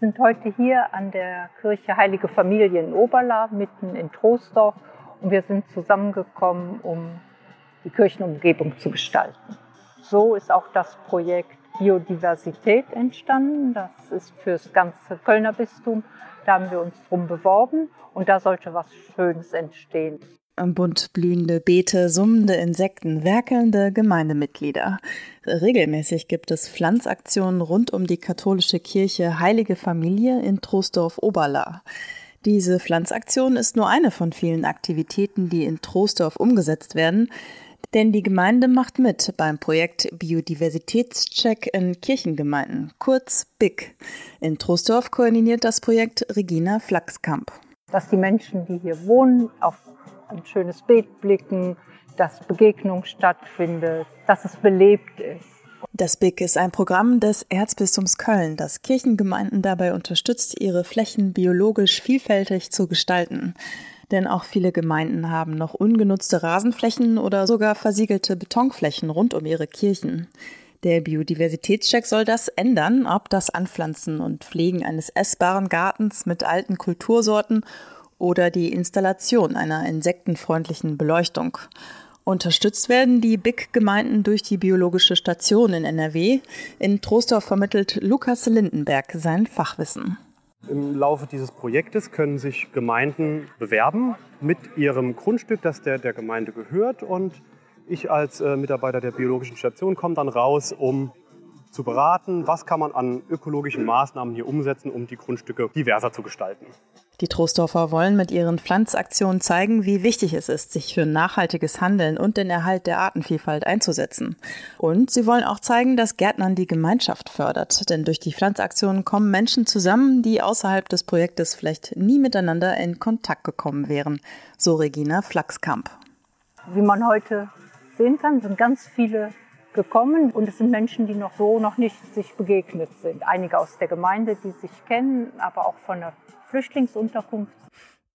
Wir sind heute hier an der Kirche Heilige Familie in Oberla, mitten in Troisdorf. Und wir sind zusammengekommen, um die Kirchenumgebung zu gestalten. So ist auch das Projekt Biodiversität entstanden. Das ist für das ganze Kölner Bistum. Da haben wir uns drum beworben und da sollte was Schönes entstehen. Bunt blühende Beete, summende Insekten, werkelnde Gemeindemitglieder. Regelmäßig gibt es Pflanzaktionen rund um die katholische Kirche Heilige Familie in Troisdorf-Oberla. Diese Pflanzaktion ist nur eine von vielen Aktivitäten, die in Troisdorf umgesetzt werden. Denn die Gemeinde macht mit beim Projekt Biodiversitätscheck in Kirchengemeinden, kurz BIC. In Troisdorf koordiniert das Projekt Regina Flachskamp. Dass die Menschen, die hier wohnen, auf ein schönes Beet blicken, dass Begegnung stattfindet, dass es belebt ist. Das BIC ist ein Programm des Erzbistums Köln, das Kirchengemeinden dabei unterstützt, ihre Flächen biologisch vielfältig zu gestalten denn auch viele Gemeinden haben noch ungenutzte Rasenflächen oder sogar versiegelte Betonflächen rund um ihre Kirchen. Der Biodiversitätscheck soll das ändern, ob das Anpflanzen und Pflegen eines essbaren Gartens mit alten Kultursorten oder die Installation einer insektenfreundlichen Beleuchtung. Unterstützt werden die BIC-Gemeinden durch die Biologische Station in NRW. In Trostorf vermittelt Lukas Lindenberg sein Fachwissen. Im Laufe dieses Projektes können sich Gemeinden bewerben mit ihrem Grundstück, das der, der Gemeinde gehört. Und ich als äh, Mitarbeiter der biologischen Station komme dann raus, um zu beraten, was kann man an ökologischen Maßnahmen hier umsetzen, um die Grundstücke diverser zu gestalten. Die Troisdorfer wollen mit ihren Pflanzaktionen zeigen, wie wichtig es ist, sich für nachhaltiges Handeln und den Erhalt der Artenvielfalt einzusetzen. Und sie wollen auch zeigen, dass Gärtnern die Gemeinschaft fördert. Denn durch die Pflanzaktionen kommen Menschen zusammen, die außerhalb des Projektes vielleicht nie miteinander in Kontakt gekommen wären. So Regina Flachskamp. Wie man heute sehen kann, sind ganz viele gekommen und es sind Menschen, die noch so noch nicht sich begegnet sind. Einige aus der Gemeinde, die sich kennen, aber auch von der Flüchtlingsunterkunft.